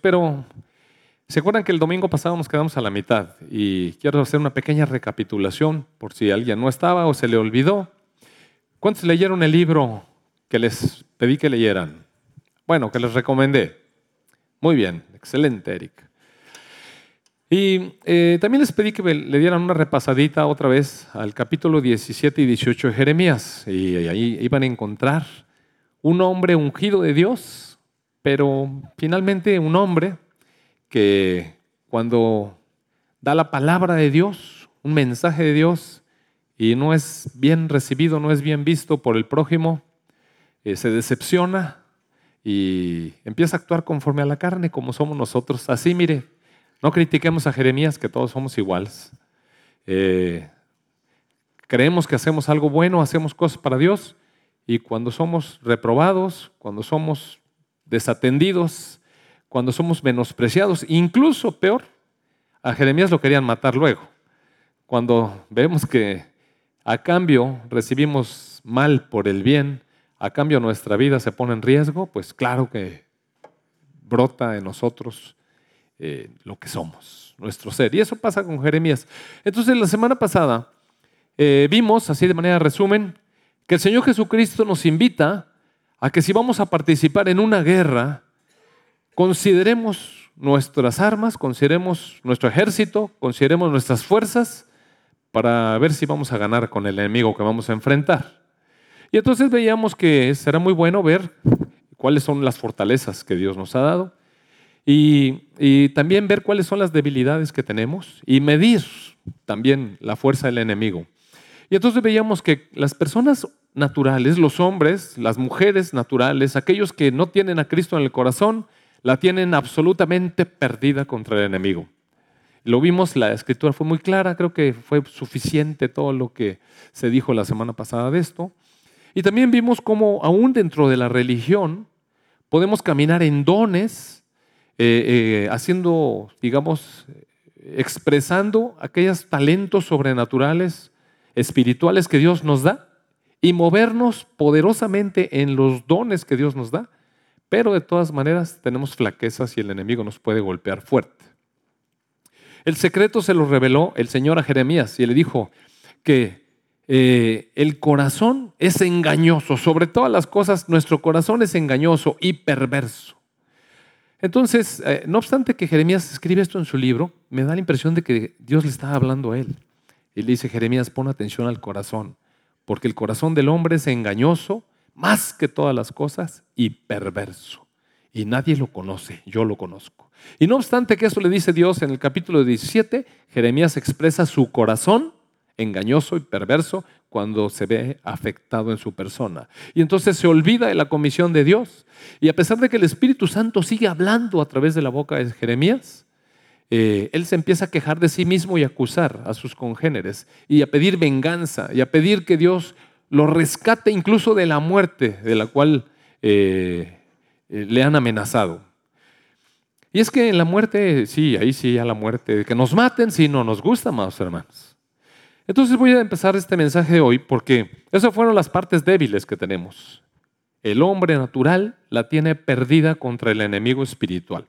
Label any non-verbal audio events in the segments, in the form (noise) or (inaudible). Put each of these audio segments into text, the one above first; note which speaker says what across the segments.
Speaker 1: pero ¿se acuerdan que el domingo pasado nos quedamos a la mitad? Y quiero hacer una pequeña recapitulación por si alguien no estaba o se le olvidó. ¿Cuántos leyeron el libro que les pedí que leyeran? Bueno, que les recomendé. Muy bien, excelente, Eric. Y eh, también les pedí que le dieran una repasadita otra vez al capítulo 17 y 18 de Jeremías. Y ahí iban a encontrar un hombre ungido de Dios, pero finalmente un hombre que cuando da la palabra de Dios, un mensaje de Dios, y no es bien recibido, no es bien visto por el prójimo, eh, se decepciona y empieza a actuar conforme a la carne como somos nosotros. Así, mire, no critiquemos a Jeremías, que todos somos iguales. Eh, creemos que hacemos algo bueno, hacemos cosas para Dios, y cuando somos reprobados, cuando somos desatendidos, cuando somos menospreciados, incluso peor, a Jeremías lo querían matar luego. Cuando vemos que a cambio recibimos mal por el bien, a cambio nuestra vida se pone en riesgo, pues claro que brota en nosotros eh, lo que somos, nuestro ser. Y eso pasa con Jeremías. Entonces, la semana pasada eh, vimos, así de manera resumen, que el Señor Jesucristo nos invita a que si vamos a participar en una guerra, consideremos nuestras armas, consideremos nuestro ejército, consideremos nuestras fuerzas para ver si vamos a ganar con el enemigo que vamos a enfrentar. Y entonces veíamos que será muy bueno ver cuáles son las fortalezas que Dios nos ha dado y, también ver cuáles son las debilidades que tenemos y medir también la fuerza del enemigo. Y entonces veíamos que las personas naturales, los hombres, las mujeres naturales, aquellos que no tienen a Cristo en el corazón, la tienen absolutamente perdida contra el enemigo. Lo vimos, la escritura fue muy clara, creo que fue suficiente todo lo que se dijo la semana pasada de esto. Y también vimos cómo aún dentro de la religión podemos caminar en dones, eh, eh, haciendo, digamos, expresando aquellos talentos sobrenaturales, espirituales que Dios nos da y movernos poderosamente en los dones que Dios nos da, pero de todas maneras tenemos flaquezas y el enemigo nos puede golpear fuerte. El secreto se lo reveló el Señor a Jeremías y le dijo que eh, el corazón es engañoso, sobre todas las cosas nuestro corazón es engañoso y perverso. Entonces, eh, no obstante que Jeremías escribe esto en su libro, me da la impresión de que Dios le está hablando a él. Y le dice, Jeremías, pon atención al corazón, porque el corazón del hombre es engañoso más que todas las cosas y perverso. Y nadie lo conoce, yo lo conozco. Y no obstante que eso le dice Dios en el capítulo 17, Jeremías expresa su corazón engañoso y perverso cuando se ve afectado en su persona. Y entonces se olvida de la comisión de Dios. Y a pesar de que el Espíritu Santo sigue hablando a través de la boca de Jeremías, eh, él se empieza a quejar de sí mismo y a acusar a sus congéneres y a pedir venganza y a pedir que Dios lo rescate incluso de la muerte de la cual eh, eh, le han amenazado. Y es que la muerte, sí, ahí sí, a la muerte, que nos maten, sí, no nos gusta más, hermanos. Entonces voy a empezar este mensaje hoy porque esas fueron las partes débiles que tenemos. El hombre natural la tiene perdida contra el enemigo espiritual.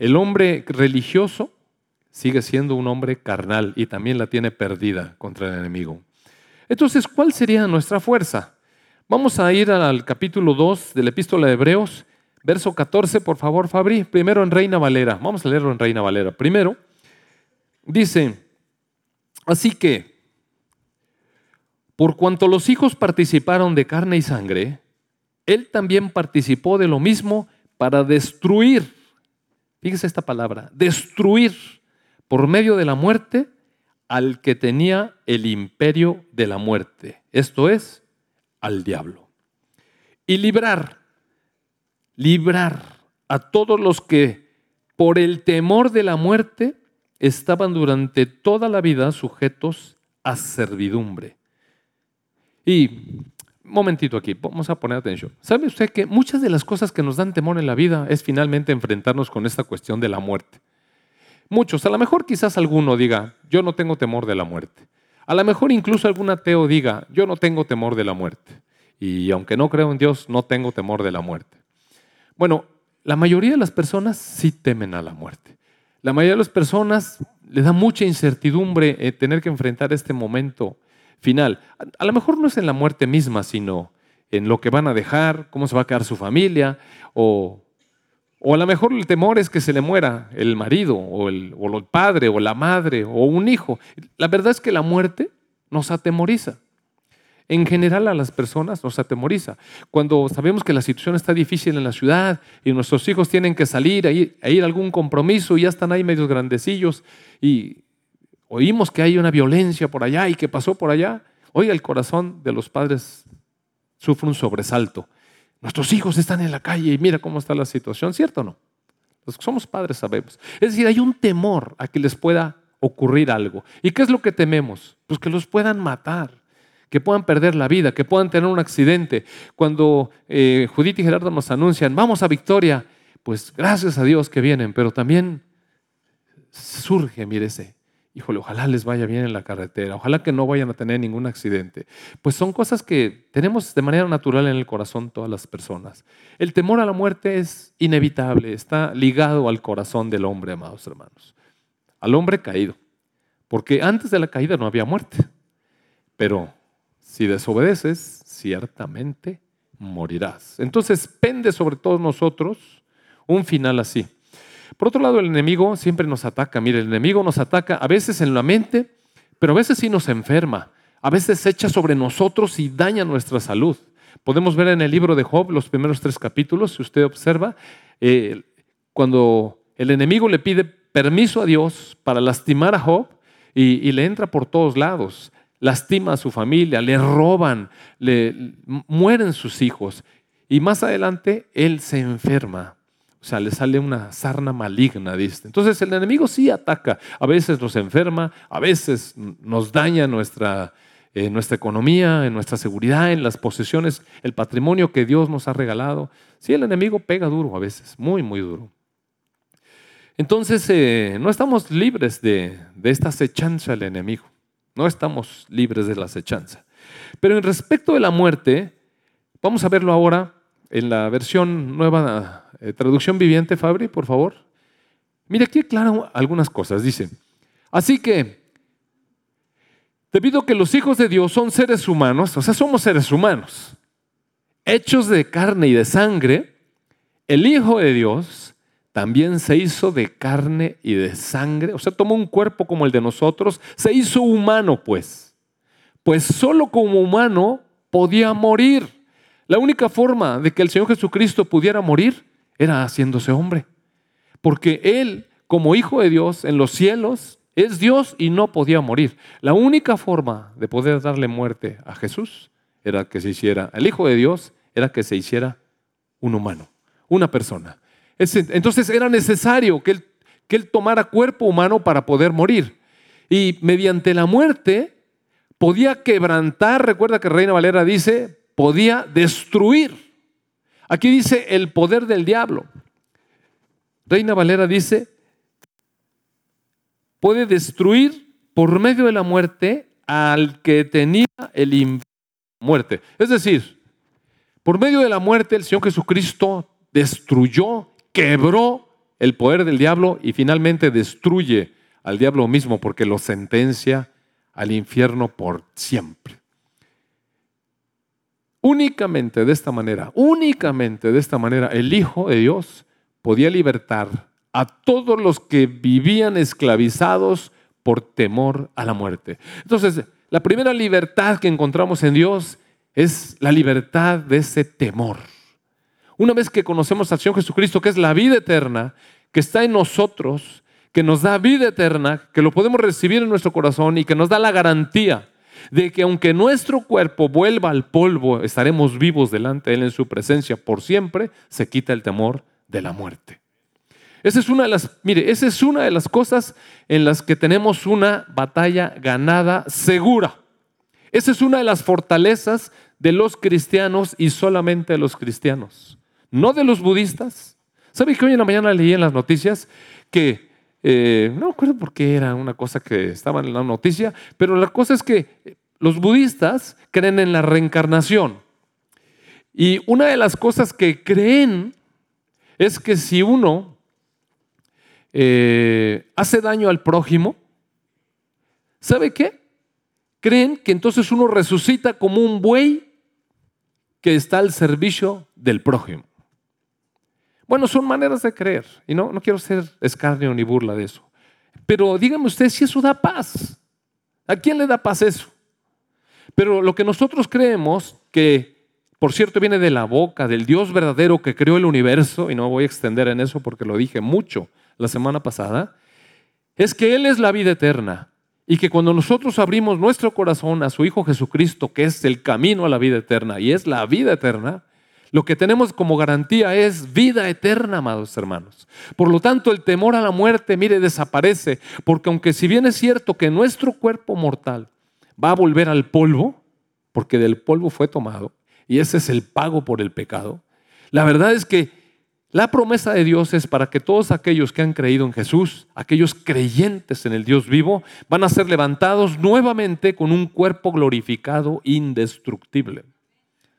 Speaker 1: El hombre religioso sigue siendo un hombre carnal y también la tiene perdida contra el enemigo. Entonces, ¿cuál sería nuestra fuerza? Vamos a ir al capítulo 2 de la epístola de Hebreos, verso 14, por favor, Fabri. Primero en Reina Valera. Vamos a leerlo en Reina Valera. Primero, dice, Así que, por cuanto los hijos participaron de carne y sangre, él también participó de lo mismo para destruir, fíjese esta palabra, destruir por medio de la muerte al que tenía el imperio de la muerte, esto es, al diablo. Y librar, librar a todos los que por el temor de la muerte estaban durante toda la vida sujetos a servidumbre. Y, momentito aquí, vamos a poner atención. ¿Sabe usted que muchas de las cosas que nos dan temor en la vida es finalmente enfrentarnos con esta cuestión de la muerte? Muchos, a lo mejor quizás alguno diga, yo no tengo temor de la muerte. A lo mejor incluso algún ateo diga, yo no tengo temor de la muerte. Y aunque no creo en Dios, no tengo temor de la muerte. Bueno, la mayoría de las personas sí temen a la muerte. La mayoría de las personas le da mucha incertidumbre eh, tener que enfrentar este momento final. A, lo mejor no es en la muerte misma, sino en lo que van a dejar, cómo se va a quedar su familia, o, o a lo mejor el temor es que se le muera el marido, o el, o el padre, o la madre, o un hijo. La verdad es que la muerte nos atemoriza en general a las personas nos atemoriza. Cuando sabemos que la situación está difícil en la ciudad y nuestros hijos tienen que salir a ir, a, algún compromiso y ya están ahí medios grandecillos y oímos que hay una violencia por allá y que pasó por allá, oiga, el corazón de los padres sufre un sobresalto. Nuestros hijos están en la calle y mira cómo está la situación, ¿cierto o no? Los que somos padres sabemos. Es decir, hay un temor a que les pueda ocurrir algo. ¿Y qué es lo que tememos? Pues que los puedan matar que puedan perder la vida, que puedan tener un accidente. Cuando eh, Judith y Gerardo nos anuncian, vamos a Victoria, pues gracias a Dios que vienen, pero también surge, mírese, híjole, ojalá les vaya bien en la carretera, ojalá que no vayan a tener ningún accidente. Pues son cosas que tenemos de manera natural en el corazón todas las personas. El temor a la muerte es inevitable, está ligado al corazón del hombre, amados hermanos, al hombre caído, porque antes de la caída no había muerte, pero si desobedeces, ciertamente morirás. Entonces pende sobre todos nosotros un final así. Por otro lado, el enemigo siempre nos ataca. Mire, el enemigo nos ataca a veces en la mente, pero a veces sí nos enferma. A veces echa sobre nosotros y daña nuestra salud. Podemos ver en el libro de Job los primeros tres capítulos, si usted observa, eh, cuando el enemigo le pide permiso a Dios para lastimar a Job y, y le entra por todos lados lastima a su familia, le roban, le mueren sus hijos. Y más adelante él se enferma. O sea, le sale una sarna maligna, dice. Entonces el enemigo sí ataca. A veces nos enferma, a veces nos daña nuestra, eh, nuestra economía, en nuestra seguridad, en las posesiones, el patrimonio que Dios nos ha regalado. Sí, el enemigo pega duro a veces, muy, muy duro. Entonces, eh, no estamos libres de, de esta acechanza del enemigo. No estamos libres de la acechanza. Pero en respecto de la muerte, vamos a verlo ahora en la versión nueva, eh, traducción viviente, Fabri, por favor. Mira, aquí aclaran algunas cosas. Dice, así que, debido a que los hijos de Dios son seres humanos, o sea, somos seres humanos, hechos de carne y de sangre, el Hijo de Dios también se hizo de carne y de sangre, o sea, tomó un cuerpo como el de nosotros, se hizo humano pues, pues solo como humano podía morir. La única forma de que el Señor Jesucristo pudiera morir era haciéndose hombre, porque Él, como Hijo de Dios en los cielos, es Dios y no podía morir. La única forma de poder darle muerte a Jesús era que se hiciera, el Hijo de Dios era que se hiciera un humano, una persona. Entonces era necesario que él, que él tomara cuerpo humano para poder morir. Y mediante la muerte podía quebrantar, recuerda que Reina Valera dice, podía destruir. Aquí dice el poder del diablo. Reina Valera dice, puede destruir por medio de la muerte al que tenía el muerte. Es decir, por medio de la muerte el Señor Jesucristo destruyó quebró el poder del diablo y finalmente destruye al diablo mismo porque lo sentencia al infierno por siempre. Únicamente de esta manera, únicamente de esta manera, el Hijo de Dios podía libertar a todos los que vivían esclavizados por temor a la muerte. Entonces, la primera libertad que encontramos en Dios es la libertad de ese temor. Una vez que conocemos al Señor Jesucristo, que es la vida eterna, que está en nosotros, que nos da vida eterna, que lo podemos recibir en nuestro corazón y que nos da la garantía de que aunque nuestro cuerpo vuelva al polvo, estaremos vivos delante de Él en su presencia por siempre, se quita el temor de la muerte. Esa es una de las, mire, esa es una de las cosas en las que tenemos una batalla ganada segura. Esa es una de las fortalezas de los cristianos y solamente de los cristianos no de los budistas. ¿Sabe que hoy en la mañana leí en las noticias que, eh, no recuerdo por qué era una cosa que estaba en la noticia, pero la cosa es que los budistas creen en la reencarnación. Y una de las cosas que creen es que si uno eh, hace daño al prójimo, ¿sabe qué? Creen que entonces uno resucita como un buey que está al servicio del prójimo. Bueno, son maneras de creer y no, no quiero ser escarnio ni burla de eso. Pero dígame usted si eso da paz. ¿A quién le da paz eso? Pero lo que nosotros creemos que, por cierto, viene de la boca del Dios verdadero que creó el universo, y no voy a extender en eso porque lo dije mucho la semana pasada, es que Él es la vida eterna y que cuando nosotros abrimos nuestro corazón a su Hijo Jesucristo, que es el camino a la vida eterna y es la vida eterna, lo que tenemos como garantía es vida eterna, amados hermanos. Por lo tanto, el temor a la muerte, mire, desaparece, porque aunque si bien es cierto que nuestro cuerpo mortal va a volver al polvo, porque del polvo fue tomado, y ese es el pago por el pecado, la verdad es que la promesa de Dios es para que todos aquellos que han creído en Jesús, aquellos creyentes en el Dios vivo, van a ser levantados nuevamente con un cuerpo glorificado, indestructible,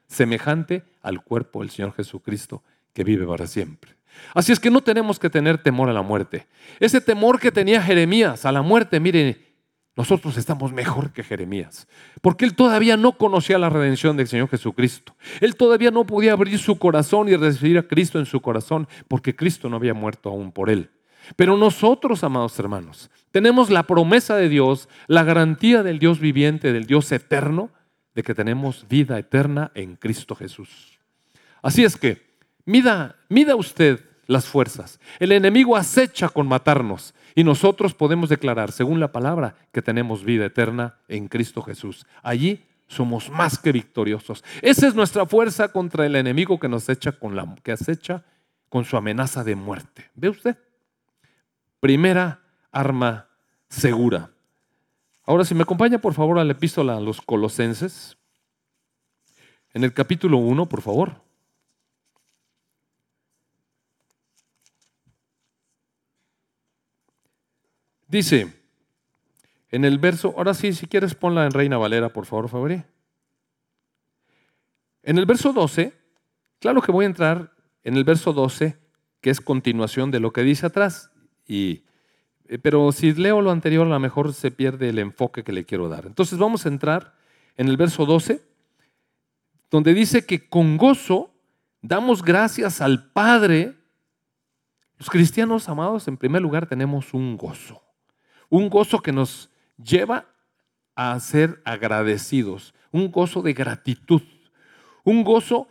Speaker 1: semejante al cuerpo del Señor Jesucristo que vive para siempre. Así es que no tenemos que tener temor a la muerte. Ese temor que tenía Jeremías a la muerte, mire, nosotros estamos mejor que Jeremías, porque él todavía no conocía la redención del Señor Jesucristo. Él todavía no podía abrir su corazón y recibir a Cristo en su corazón, porque Cristo no había muerto aún por él. Pero nosotros, amados hermanos, tenemos la promesa de Dios, la garantía del Dios viviente, del Dios eterno, de que tenemos vida eterna en Cristo Jesús. Así es que, mida, mida usted las fuerzas. El enemigo acecha con matarnos y nosotros podemos declarar, según la palabra, que tenemos vida eterna en Cristo Jesús. Allí somos más que victoriosos. Esa es nuestra fuerza contra el enemigo que nos echa con la que acecha con su amenaza de muerte. ¿Ve usted? Primera arma segura. Ahora, si me acompaña por favor a la epístola a los Colosenses, en el capítulo 1, por favor. Dice, en el verso, ahora sí, si quieres ponla en Reina Valera, por favor, Fabri. En el verso 12, claro que voy a entrar en el verso 12, que es continuación de lo que dice atrás, y, eh, pero si leo lo anterior, a lo mejor se pierde el enfoque que le quiero dar. Entonces vamos a entrar en el verso 12, donde dice que con gozo damos gracias al Padre. Los cristianos amados, en primer lugar, tenemos un gozo. Un gozo que nos lleva a ser agradecidos, un gozo de gratitud, un gozo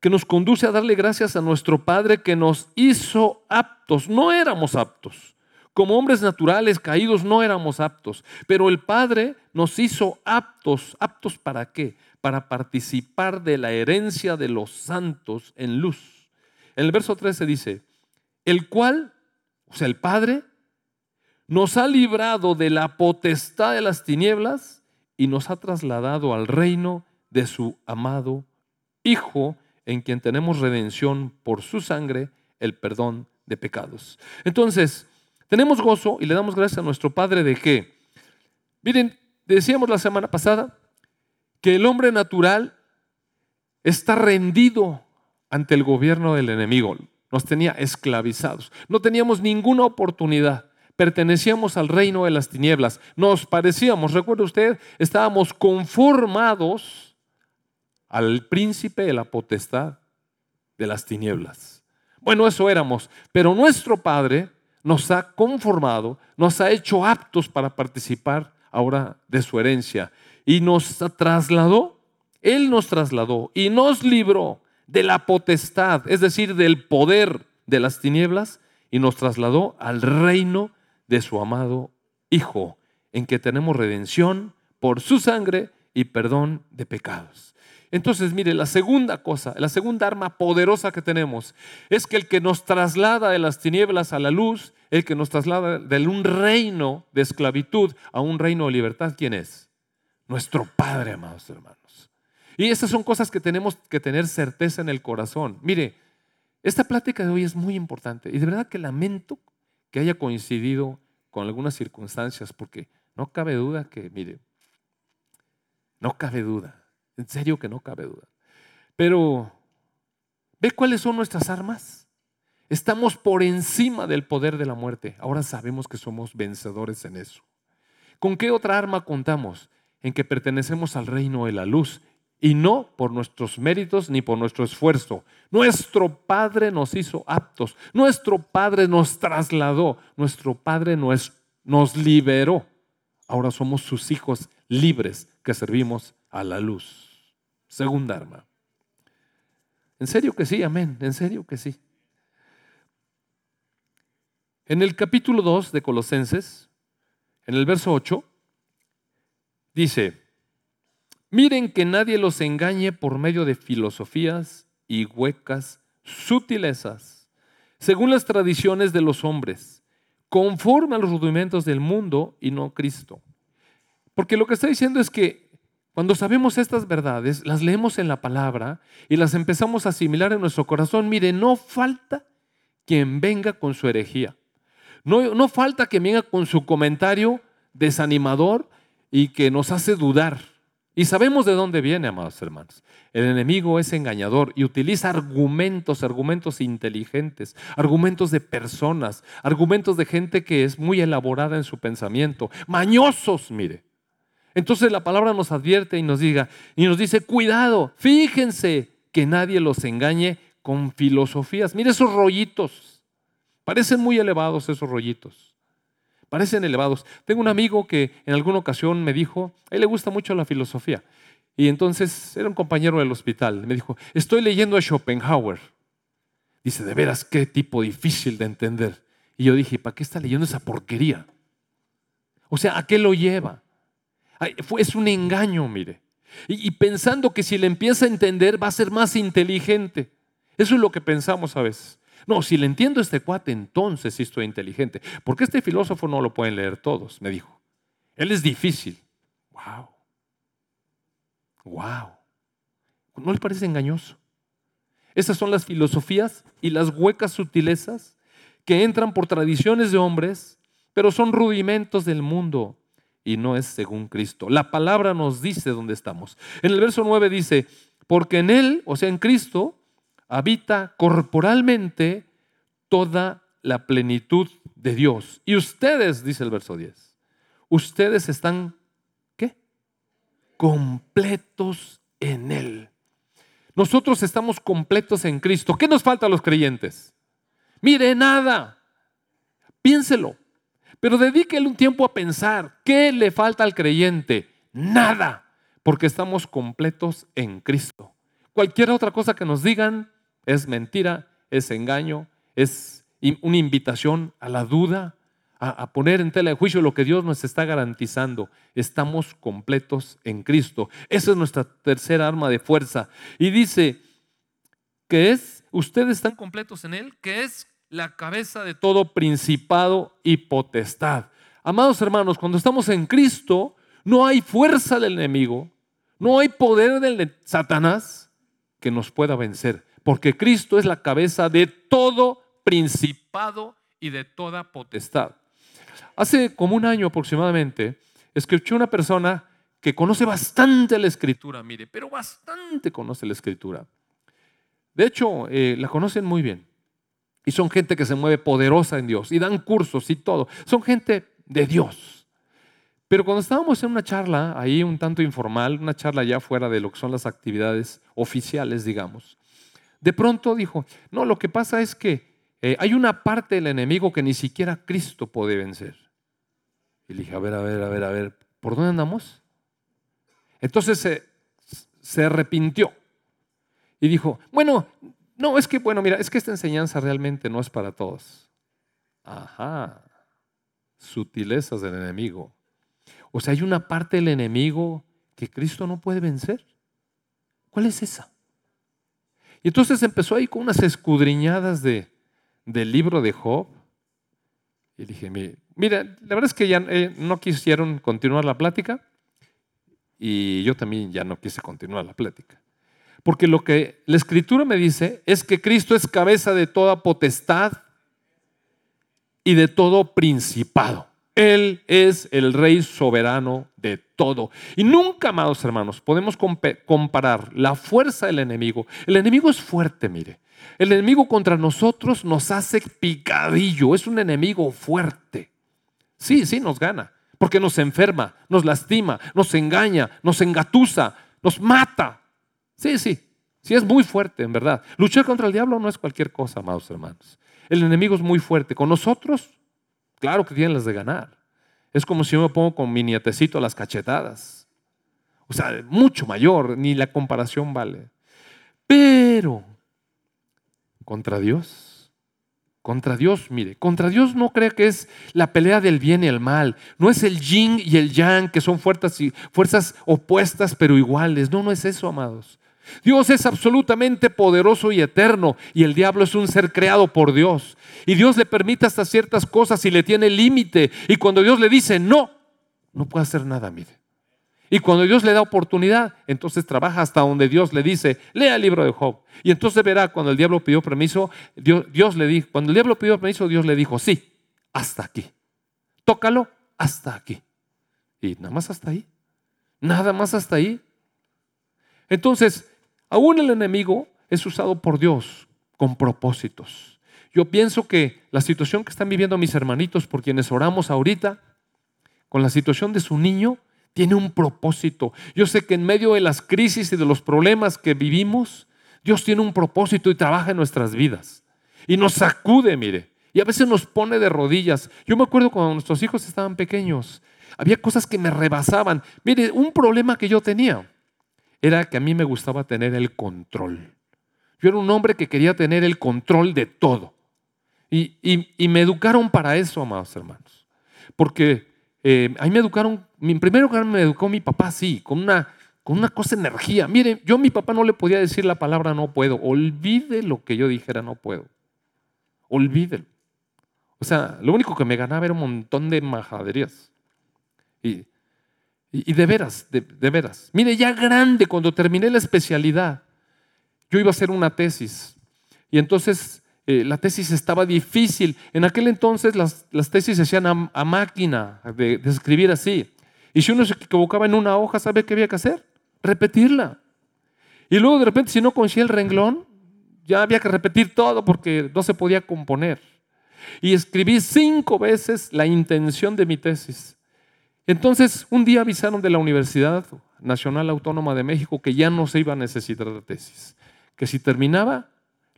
Speaker 1: que nos conduce a darle gracias a nuestro Padre que nos hizo aptos. No éramos aptos. Como hombres naturales caídos no éramos aptos, pero el Padre nos hizo aptos. ¿Aptos para qué? Para participar de la herencia de los santos en luz. En el verso 13 dice, el cual, o sea, el Padre, nos ha librado de la potestad de las tinieblas y nos ha trasladado al reino de su amado Hijo, en quien tenemos redención por su sangre, el perdón de pecados. Entonces, tenemos gozo y le damos gracias a nuestro Padre de que, miren, decíamos la semana pasada que el hombre natural está rendido ante el gobierno del enemigo. Nos tenía esclavizados. No teníamos ninguna oportunidad pertenecíamos al reino de las tinieblas. Nos parecíamos, recuerda usted, estábamos conformados al príncipe de la potestad de las tinieblas. Bueno, eso éramos, pero nuestro Padre nos ha conformado, nos ha hecho aptos para participar ahora de su herencia y nos trasladó, Él nos trasladó y nos libró de la potestad, es decir, del poder de las tinieblas y nos trasladó al reino de su amado Hijo, en que tenemos redención por su sangre y perdón de pecados. Entonces, mire, la segunda cosa, la segunda arma poderosa que tenemos es que el que nos traslada de las tinieblas a la luz, el que nos traslada de un reino de esclavitud a un reino de libertad, ¿quién es? Nuestro Padre, amados hermanos. Y esas son cosas que tenemos que tener certeza en el corazón. Mire, esta plática de hoy es muy importante y de verdad que lamento que haya coincidido con algunas circunstancias, porque no cabe duda que, mire, no cabe duda, en serio que no cabe duda. Pero, ¿ve cuáles son nuestras armas? Estamos por encima del poder de la muerte. Ahora sabemos que somos vencedores en eso. ¿Con qué otra arma contamos? En que pertenecemos al reino de la luz y no por nuestros méritos ni por nuestro esfuerzo. Nuestro Padre nos hizo aptos, nuestro Padre nos trasladó, nuestro Padre nos, liberó. Ahora somos sus hijos libres que servimos a la luz. Segunda arma. En serio que sí, amén, en serio que sí. En el capítulo 2 de Colosenses, en el verso 8, dice, miren que nadie los engañe por medio de filosofías y huecas sutilezas, según las tradiciones de los hombres, conforme a los rudimentos del mundo y no Cristo. Porque lo que está diciendo es que cuando sabemos estas verdades, las leemos en la palabra y las empezamos a asimilar en nuestro corazón, mire, no falta quien venga con su herejía. No, no falta quien venga con su comentario desanimador y que nos hace dudar. Y sabemos de dónde viene, amados hermanos. El enemigo es engañador y utiliza argumentos, argumentos inteligentes, argumentos de personas, argumentos de gente que es muy elaborada en su pensamiento, mañosos, mire. Entonces la palabra nos advierte y nos diga y nos dice, "Cuidado, fíjense que nadie los engañe con filosofías. Mire esos rollitos. Parecen muy elevados esos rollitos. Parecen elevados. Tengo un amigo que en alguna ocasión me dijo, a él le gusta mucho la filosofía. Y entonces era un compañero del hospital. Me dijo, estoy leyendo a Schopenhauer. Dice, de veras, qué tipo difícil de entender. Y yo dije, ¿para qué está leyendo esa porquería? O sea, ¿a qué lo lleva? Es un engaño, mire. Y, pensando que si le empieza a entender va a ser más inteligente. Eso es lo que pensamos a veces. No, si le entiendo este cuate, entonces sí estoy inteligente. Porque este filósofo no lo pueden leer todos, me dijo. Él es difícil. Wow. Wow. ¿No le parece engañoso? Esas son las filosofías y las huecas sutilezas que entran por tradiciones de hombres, pero son rudimentos del mundo y no es según Cristo. La palabra nos dice dónde estamos. En el verso 9 dice, porque en Él, o sea, en Cristo, habita corporalmente toda la plenitud de Dios. Y ustedes, dice el verso 10, ustedes están, ¿qué? Completos en Él. Nosotros estamos completos en Cristo. ¿Qué nos falta a los creyentes? Mire, nada. Piénselo. Pero dedíquele un tiempo a pensar, ¿qué le falta al creyente? Nada, porque estamos completos en Cristo. Cualquier otra cosa que nos digan es mentira, es engaño, es una invitación a la duda, a, poner en tela de juicio lo que Dios nos está garantizando. Estamos completos en Cristo. Esa es nuestra tercera arma de fuerza. Y dice que es, ustedes están completos en Él, que es la cabeza de todo principado y potestad. Amados hermanos, cuando estamos en Cristo, no hay fuerza del enemigo, no hay poder del Satanás que nos pueda vencer, porque Cristo es la cabeza de todo principado y de toda potestad. Hace como un año aproximadamente, escuché una persona que conoce bastante la escritura, mire, pero bastante conoce la escritura. De hecho, eh, la conocen muy bien. Y son gente que se mueve poderosa en Dios y dan cursos y todo. Son gente de Dios. Pero cuando estábamos en una charla, ahí un tanto informal, una charla ya fuera de lo que son las actividades oficiales, digamos, de pronto dijo, no, lo que pasa es que eh, hay una parte del enemigo que ni siquiera Cristo puede vencer. Y le dije, a ver, a ver, a ver, a ver, ¿por dónde andamos? Entonces se, se arrepintió y dijo, bueno, no, es que, bueno, mira, es que esta enseñanza realmente no es para todos. Ajá, sutilezas del enemigo. O sea, hay una parte del enemigo que Cristo no puede vencer. ¿Cuál es esa? Y entonces empezó ahí con unas escudriñadas de, del libro de Job. Y dije, mira, la verdad es que ya eh, no quisieron continuar la plática y yo también ya no quise continuar la plática. Porque lo que la escritura me dice es que Cristo es cabeza de toda potestad y de todo principado. Él es el rey soberano de todo. Y nunca, amados hermanos, podemos comparar la fuerza del enemigo. El enemigo es fuerte, mire. El enemigo contra nosotros nos hace picadillo, es un enemigo fuerte. Sí, sí, nos gana, porque nos enferma, nos lastima, nos engaña, nos engatusa, nos mata. Sí, sí, sí es muy fuerte, en verdad. Luchar contra el diablo no es cualquier cosa, amados hermanos. El enemigo es muy fuerte. Con nosotros, claro que tienen las de ganar. Es como si yo me pongo con mi nietecito a las cachetadas. O sea, mucho mayor, ni la comparación vale. Pero, contra Dios, contra Dios, mire, contra Dios no cree que es la pelea del bien y el mal. No es el yin y el yang, que son fuerzas, fuerzas opuestas pero iguales. No, no es eso, amados. Dios es absolutamente poderoso y eterno y el diablo es un ser creado por Dios. Y Dios le permite hasta ciertas cosas y le tiene límite. Y cuando Dios le dice no, no puede hacer nada, mire. Y cuando Dios le da oportunidad, entonces trabaja hasta donde Dios le dice, lea el libro de Job. Y entonces verá, cuando el diablo pidió permiso, Dios, le dijo, cuando el diablo pidió permiso, Dios le dijo, sí, hasta aquí. Tócalo hasta aquí. Y nada más hasta ahí. Nada más hasta ahí. Entonces, aún el enemigo es usado por Dios con propósitos. Yo pienso que la situación que están viviendo mis hermanitos por quienes oramos ahorita, con la situación de su niño, tiene un propósito. Yo sé que en medio de las crisis y de los problemas que vivimos, Dios tiene un propósito y trabaja en nuestras vidas. Y nos sacude, mire. Y a veces nos pone de rodillas. Yo me acuerdo cuando nuestros hijos estaban pequeños, había cosas que me rebasaban. Mire, un problema que yo tenía era que a mí me gustaba tener el control. Yo era un hombre que quería tener el control de todo. Y, y me educaron para eso, amados hermanos. Porque eh, ahí me educaron, en primer lugar me educó mi papá así, con una, con una cosa de energía. Miren, yo a mi papá no le podía decir la palabra no puedo. Olvide lo que yo dijera no puedo. Olvídelo. O sea, lo único que me ganaba era un montón de majaderías. Y, y, de veras, de, veras. Mire, ya grande, cuando terminé la especialidad, yo iba a hacer una tesis. Y entonces eh, la tesis estaba difícil. En aquel entonces las, tesis se hacían a, máquina, de, escribir así. Y si uno se equivocaba en una hoja, ¿sabe qué había que hacer? Repetirla. Y luego de repente, si no conocía el renglón, ya había que repetir todo porque no se podía componer. Y escribí cinco veces la intención de mi tesis. Entonces, un día avisaron de la Universidad Nacional Autónoma de México que ya no se iba a necesitar la tesis, que si terminaba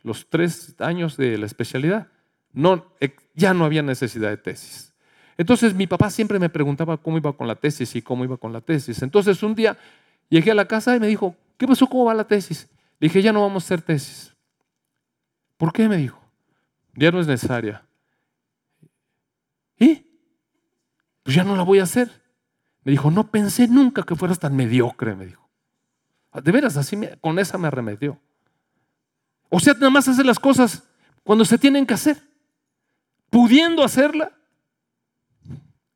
Speaker 1: los tres años de la especialidad, no, eh, ya no había necesidad de tesis. Entonces mi papá siempre me preguntaba cómo iba con la tesis y cómo iba con la tesis. Entonces un día llegué a la casa y me dijo, ¿qué pasó? ¿Cómo va la tesis? Le dije, ya no vamos a hacer tesis. ¿Por qué? Me dijo, ya no es necesaria. ¿Y? Pues ya no la voy a hacer. Me dijo, no pensé nunca que fueras tan mediocre, me dijo. De veras, así con esa me arremetió. O sea, nada más hacer las cosas cuando se tienen que hacer, pudiendo hacerla.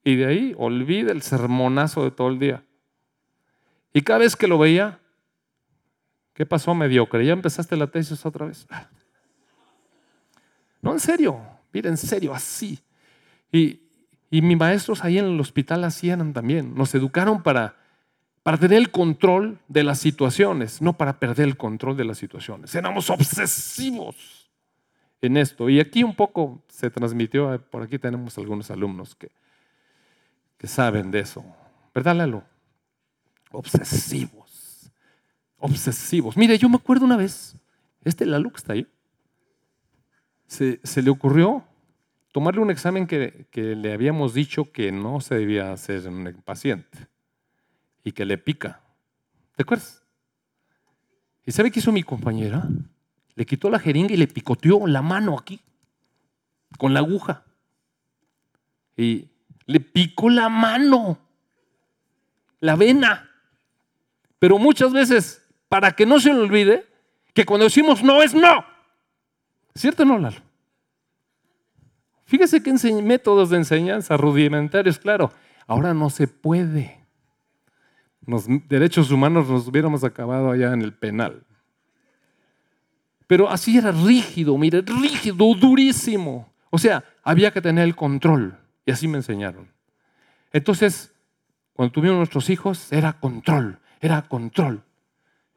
Speaker 1: Y de ahí olvida el sermonazo de todo el día. Y cada vez que lo veía, ¿qué pasó, mediocre? ¿Ya empezaste la tesis otra vez? No, en serio, mira, en serio, así. Y, y mis maestros ahí en el hospital hacían también, nos educaron para para tener el control de las situaciones, no para perder el control de las situaciones. Éramos obsesivos en esto. Y aquí un poco se transmitió, eh, por aquí tenemos algunos alumnos que, que saben de eso. ¿Verdad, Lalo? Obsesivos. Obsesivos. Mire, yo me acuerdo una vez, este Lalo que está ahí, se, se le ocurrió tomarle un examen que, que le habíamos dicho que no se debía hacer en un paciente y que le pica. ¿Te acuerdas? ¿Y sabe qué hizo mi compañera? Le quitó la jeringa y le picoteó la mano aquí, con la aguja. Y le picó la mano, la vena. Pero muchas veces, para que no se le olvide, que cuando decimos no es no. ¿Cierto o no, Lalo? Fíjese que métodos de enseñanza rudimentarios, claro, ahora no se puede los derechos humanos nos hubiéramos acabado allá en el penal. Pero así era rígido, mire, rígido, durísimo. O sea, había que tener el control. Y así me enseñaron. Entonces, cuando tuvimos nuestros hijos, era control, era control.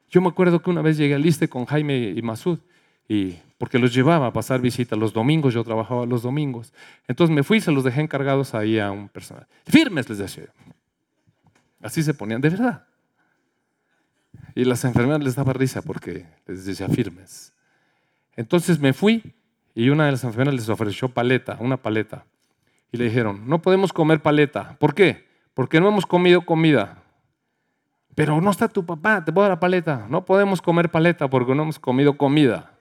Speaker 1: Yo me acuerdo que una vez llegué al liste con Jaime y Masud y porque los llevaba a pasar visita los domingos, yo trabajaba los domingos. Entonces me fui y se los dejé encargados ahí a un personal. Firmes, les decía. Así se ponían, de verdad. Y las enfermeras les daba risa porque les decía firmes. Entonces me fui y una de las enfermeras les ofreció paleta, una paleta. Y le dijeron, no podemos comer paleta. ¿Por qué? Porque no hemos comido comida. Pero no está tu papá, te puedo dar la paleta. No podemos comer paleta porque no hemos comido comida.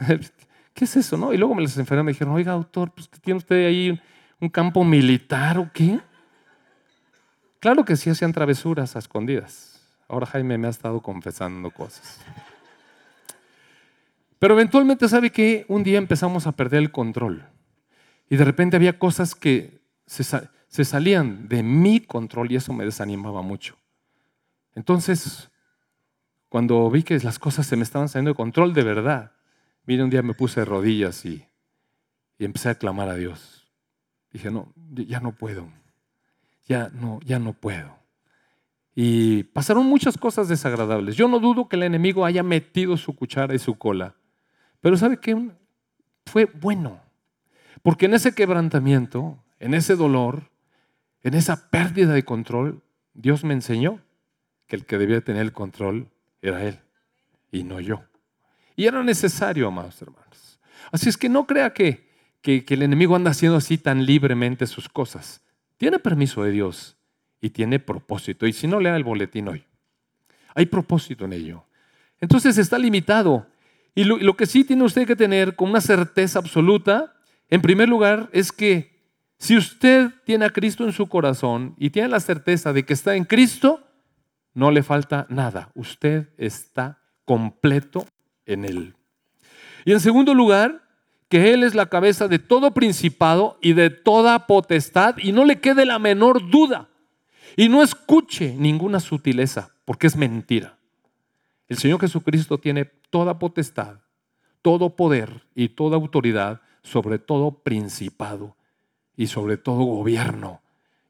Speaker 1: (laughs) ¿Qué es eso? No? Y luego me las enfermeras me dijeron, oiga, doctor, pues, ¿tiene usted ahí un campo militar o qué? Claro que sí hacían travesuras a escondidas. Ahora Jaime me ha estado confesando cosas. Pero eventualmente sabe que un día empezamos a perder el control. Y de repente había cosas que se, se salían de mi control y eso me desanimaba mucho. Entonces, cuando vi que las cosas se me estaban saliendo de control de verdad, Mire, un día me puse de rodillas y, empecé a clamar a Dios. Dije, no, ya no puedo. Ya no, ya no puedo. Y pasaron muchas cosas desagradables. Yo no dudo que el enemigo haya metido su cuchara y su cola. Pero ¿sabe qué? Fue bueno. Porque en ese quebrantamiento, en ese dolor, en esa pérdida de control, Dios me enseñó que el que debía tener el control era Él y no yo. Y era necesario, amados hermanos. Así es que no crea que, que, el enemigo anda haciendo así tan libremente sus cosas. Tiene permiso de Dios y tiene propósito. Y si no, lea el boletín hoy. Hay propósito en ello. Entonces está limitado. Y lo, lo, que sí tiene usted que tener con una certeza absoluta, en primer lugar, es que si usted tiene a Cristo en su corazón y tiene la certeza de que está en Cristo, no le falta nada. Usted está completo en Él. Y en segundo lugar, que Él es la cabeza de todo principado y de toda potestad y no le quede la menor duda. Y no escuche ninguna sutileza, porque es mentira. El Señor Jesucristo tiene toda potestad, todo poder y toda autoridad sobre todo principado y sobre todo gobierno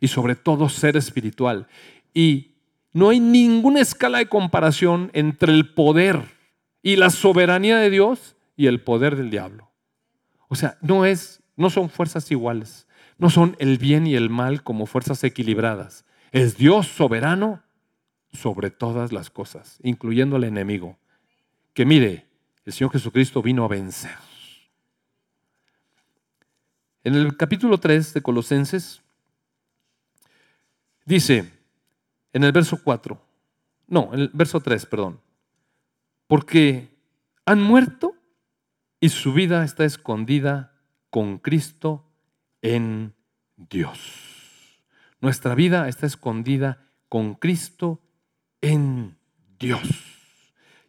Speaker 1: y sobre todo ser espiritual. Y no hay ninguna escala de comparación entre el poder y la soberanía de Dios y el poder del diablo. O sea, no es no son fuerzas iguales, no son el bien y el mal como fuerzas equilibradas. Es Dios soberano sobre todas las cosas, incluyendo al enemigo. Que mire, el Señor Jesucristo vino a vencer. En el capítulo 3 de Colosenses dice, en el verso 4, no, en el verso 3, perdón, porque han muerto y su vida está escondida con Cristo en Dios. Nuestra vida está escondida con Cristo en Dios.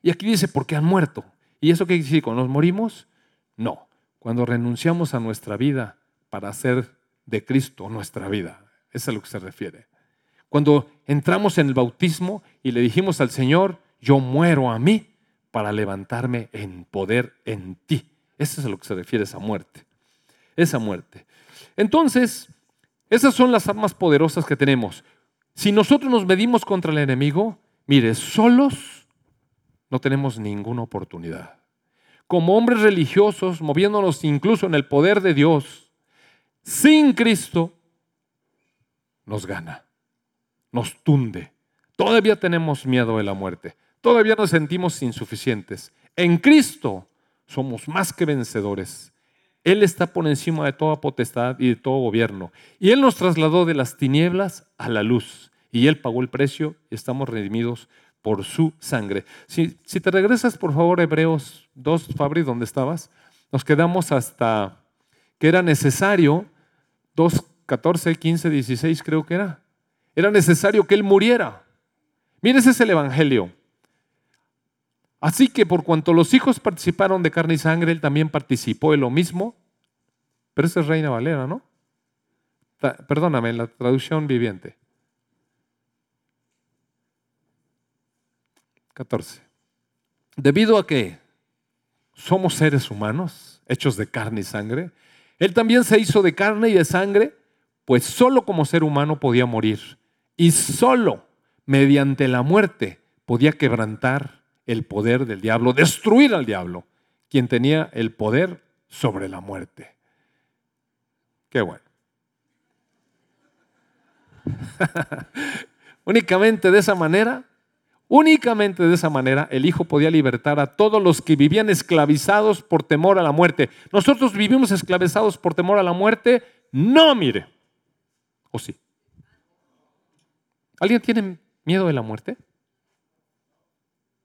Speaker 1: Y aquí dice, porque han muerto. ¿Y eso qué? ¿Cuando nos morimos? No. Cuando renunciamos a nuestra vida para hacer de Cristo nuestra vida. Es a lo que se refiere. Cuando entramos en el bautismo y le dijimos al Señor, yo muero a mí para levantarme en poder en ti. Eso es a lo que se refiere esa muerte. Esa muerte. Entonces, esas son las armas poderosas que tenemos. Si nosotros nos medimos contra el enemigo, mire, solos no tenemos ninguna oportunidad. Como hombres religiosos, moviéndonos incluso en el poder de Dios, sin Cristo, nos gana, nos tunde. Todavía tenemos miedo de la muerte todavía nos sentimos insuficientes. En Cristo somos más que vencedores. Él está por encima de toda potestad y de todo gobierno. Y Él nos trasladó de las tinieblas a la luz. Y Él pagó el precio y estamos redimidos por su sangre. Si, te regresas, por favor, Hebreos 2, Fabri, ¿dónde estabas? Nos quedamos hasta que era necesario, 2, 14, 15, 16 creo que era. Era necesario que Él muriera. Mire, ese es el Evangelio. Así que por cuanto los hijos participaron de carne y sangre, él también participó de lo mismo. Pero esa es Reina Valera, ¿no? Perdóname, la traducción viviente. 14. Debido a que somos seres humanos, hechos de carne y sangre, él también se hizo de carne y de sangre, pues solo como ser humano podía morir. Y solo mediante la muerte podía quebrantar el poder del diablo, destruir al diablo, quien tenía el poder sobre la muerte. Qué bueno. (laughs) Únicamente de esa manera, únicamente de esa manera, el Hijo podía libertar a todos los que vivían esclavizados por temor a la muerte. Nosotros vivimos esclavizados por temor a la muerte. No, mire. ¿O sí? ¿Alguien tiene miedo de la muerte?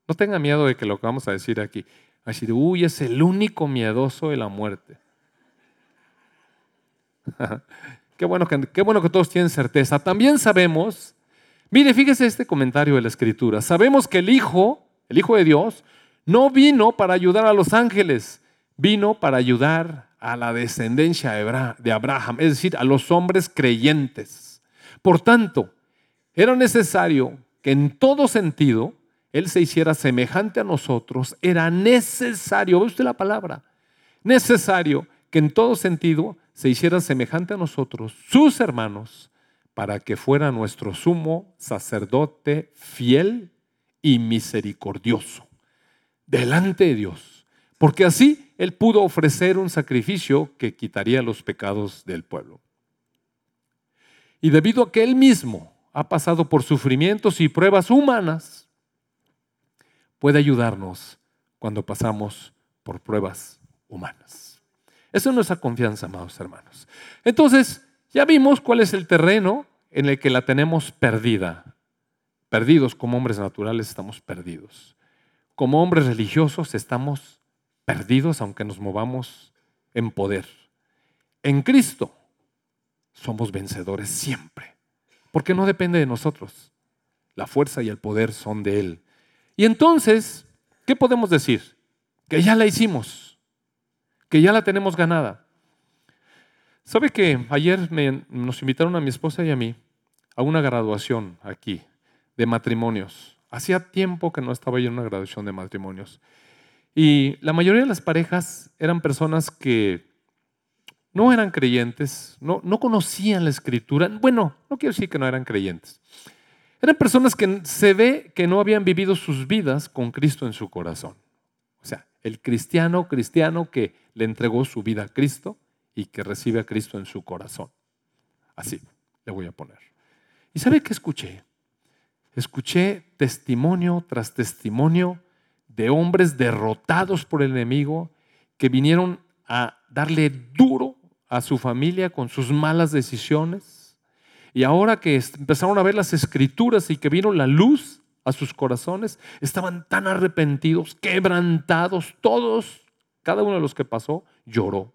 Speaker 1: No tenga miedo de que lo que vamos a decir aquí. A decir, uy, es el único miedoso de la muerte. (laughs) qué, bueno que, qué bueno que todos tienen certeza. También sabemos, mire, fíjese este comentario de la Escritura. Sabemos que el Hijo, el Hijo de Dios, no vino para ayudar a los ángeles, vino para ayudar a la descendencia de Abraham, es decir, a los hombres creyentes. Por tanto, era necesario que en todo sentido Él se hiciera semejante a nosotros. Era necesario, ¿ve usted la palabra? Necesario que en todo sentido se hiciera semejante a nosotros, sus hermanos, para que fuera nuestro sumo sacerdote fiel y misericordioso delante de Dios. Porque así Él pudo ofrecer un sacrificio que quitaría los pecados del pueblo. Y debido a que Él mismo ha pasado por sufrimientos y pruebas humanas, puede ayudarnos cuando pasamos por pruebas humanas. Esa es nuestra confianza, amados hermanos. Entonces, ya vimos cuál es el terreno en el que la tenemos perdida. Perdidos como hombres naturales estamos perdidos. Como hombres religiosos estamos perdidos aunque nos movamos en poder. En Cristo somos vencedores siempre porque no depende de nosotros. La fuerza y el poder son de Él. Y entonces, ¿qué podemos decir? Que ya la hicimos, que ya la tenemos ganada. ¿Sabe que ayer nos invitaron a mi esposa y a mí a una graduación aquí de matrimonios? Hacía tiempo que no estaba yo en una graduación de matrimonios. Y la mayoría de las parejas eran personas que no eran creyentes, no, no conocían la escritura. Bueno, no quiero decir que no eran creyentes. Eran personas que se ve que no habían vivido sus vidas con Cristo en su corazón. O sea, el cristiano cristiano que le entregó su vida a Cristo y que recibe a Cristo en su corazón. Así le voy a poner. ¿Y sabe qué escuché? Escuché testimonio tras testimonio de hombres derrotados por el enemigo que vinieron a darle duro a su familia con sus malas decisiones. Y ahora que empezaron a ver las escrituras y que vino la luz a sus corazones, estaban tan arrepentidos, quebrantados, todos, cada uno de los que pasó, lloró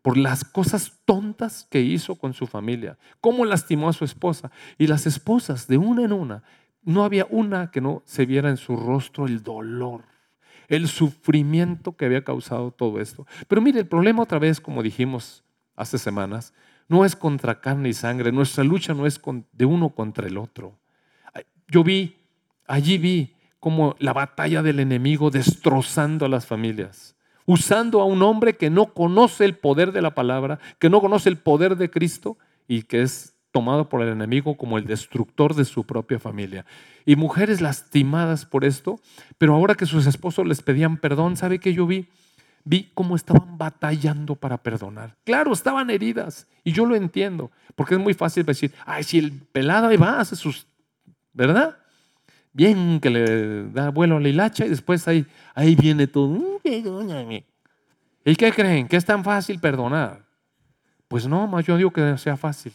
Speaker 1: por las cosas tontas que hizo con su familia, cómo lastimó a su esposa. Y las esposas, de una en una, no había una que no se viera en su rostro el dolor el sufrimiento que había causado todo esto. Pero mire, el problema otra vez, como dijimos hace semanas, no es contra carne y sangre, nuestra lucha no es de uno contra el otro. Yo vi, allí vi como la batalla del enemigo destrozando a las familias, usando a un hombre que no conoce el poder de la palabra, que no conoce el poder de Cristo y que es tomado por el enemigo como el destructor de su propia familia. Y mujeres lastimadas por esto, pero ahora que sus esposos les pedían perdón, ¿sabe qué yo vi? Vi cómo estaban batallando para perdonar. Claro, estaban heridas y yo lo entiendo, porque es muy fácil decir, ay, si el pelado ahí va, hace sus, ¿verdad? Bien que le da vuelo a la hilacha y después ahí, ahí viene todo, ¿Y qué creen? ¿Que es tan fácil perdonar? Pues no, más yo digo que sea fácil.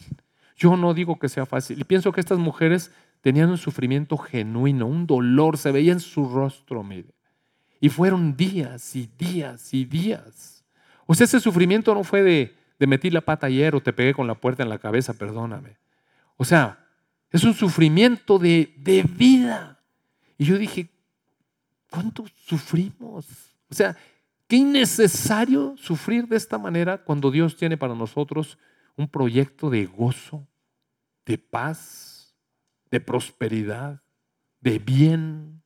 Speaker 1: Yo no digo que sea fácil. Y pienso que estas mujeres tenían un sufrimiento genuino, un dolor, se veía en su rostro, mire. Y fueron días y días y días. O sea, ese sufrimiento no fue de, de metí la pata ayer o te pegué con la puerta en la cabeza, perdóname. O sea, es un sufrimiento de, de vida. Y yo dije, ¿cuánto sufrimos? O sea, qué innecesario sufrir de esta manera cuando Dios tiene para nosotros un proyecto de gozo, de paz, de prosperidad, de bien,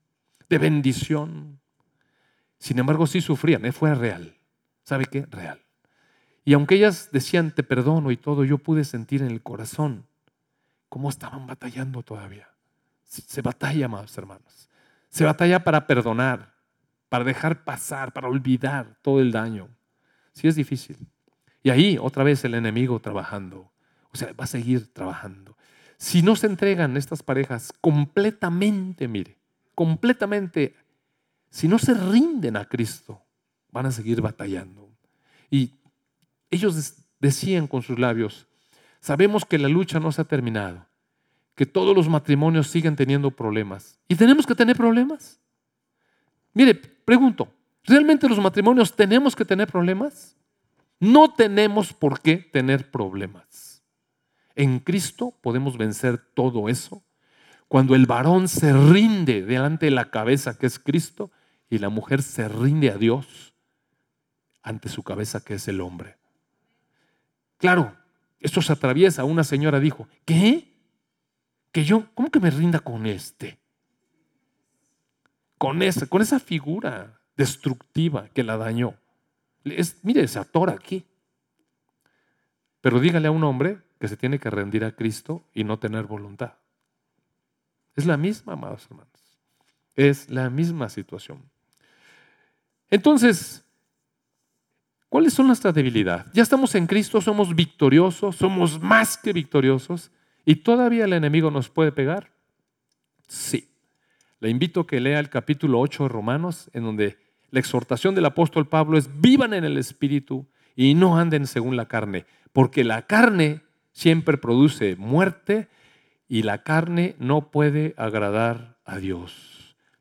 Speaker 1: de bendición. Sin embargo, sí sufrían, ¿eh? fue real. ¿Sabe qué? Real. Y aunque ellas decían, te perdono y todo, yo pude sentir en el corazón cómo estaban batallando todavía. Se batalla, amados hermanos. Se batalla para perdonar, para dejar pasar, para olvidar todo el daño. Sí es difícil. Y ahí otra vez el enemigo trabajando. O sea, va a seguir trabajando. Si no se entregan estas parejas completamente, mire, completamente, si no se rinden a Cristo, van a seguir batallando. Y ellos decían con sus labios, sabemos que la lucha no se ha terminado, que todos los matrimonios siguen teniendo problemas. ¿Y tenemos que tener problemas? Mire, pregunto, ¿realmente los matrimonios tenemos que tener problemas? No tenemos por qué tener problemas. En Cristo podemos vencer todo eso. Cuando el varón se rinde delante de la cabeza que es Cristo y la mujer se rinde a Dios ante su cabeza que es el hombre. Claro, esto se atraviesa. Una señora dijo, ¿qué? Que yo, ¿cómo que me rinda con este? Con esa, con esa figura destructiva que la dañó. mire, se atora aquí. Pero dígale a un hombre que se tiene que rendir a Cristo y no tener voluntad. Es la misma, amados hermanos. Es la misma situación. Entonces, ¿cuáles son nuestras debilidades? Ya estamos en Cristo, somos victoriosos, somos más que victoriosos y todavía el enemigo nos puede pegar. Sí. Le invito a que lea el capítulo 8 de Romanos, en donde la exhortación del apóstol Pablo es vivan en el Espíritu y no anden según la carne, porque la carne siempre produce muerte y la carne no puede agradar a Dios.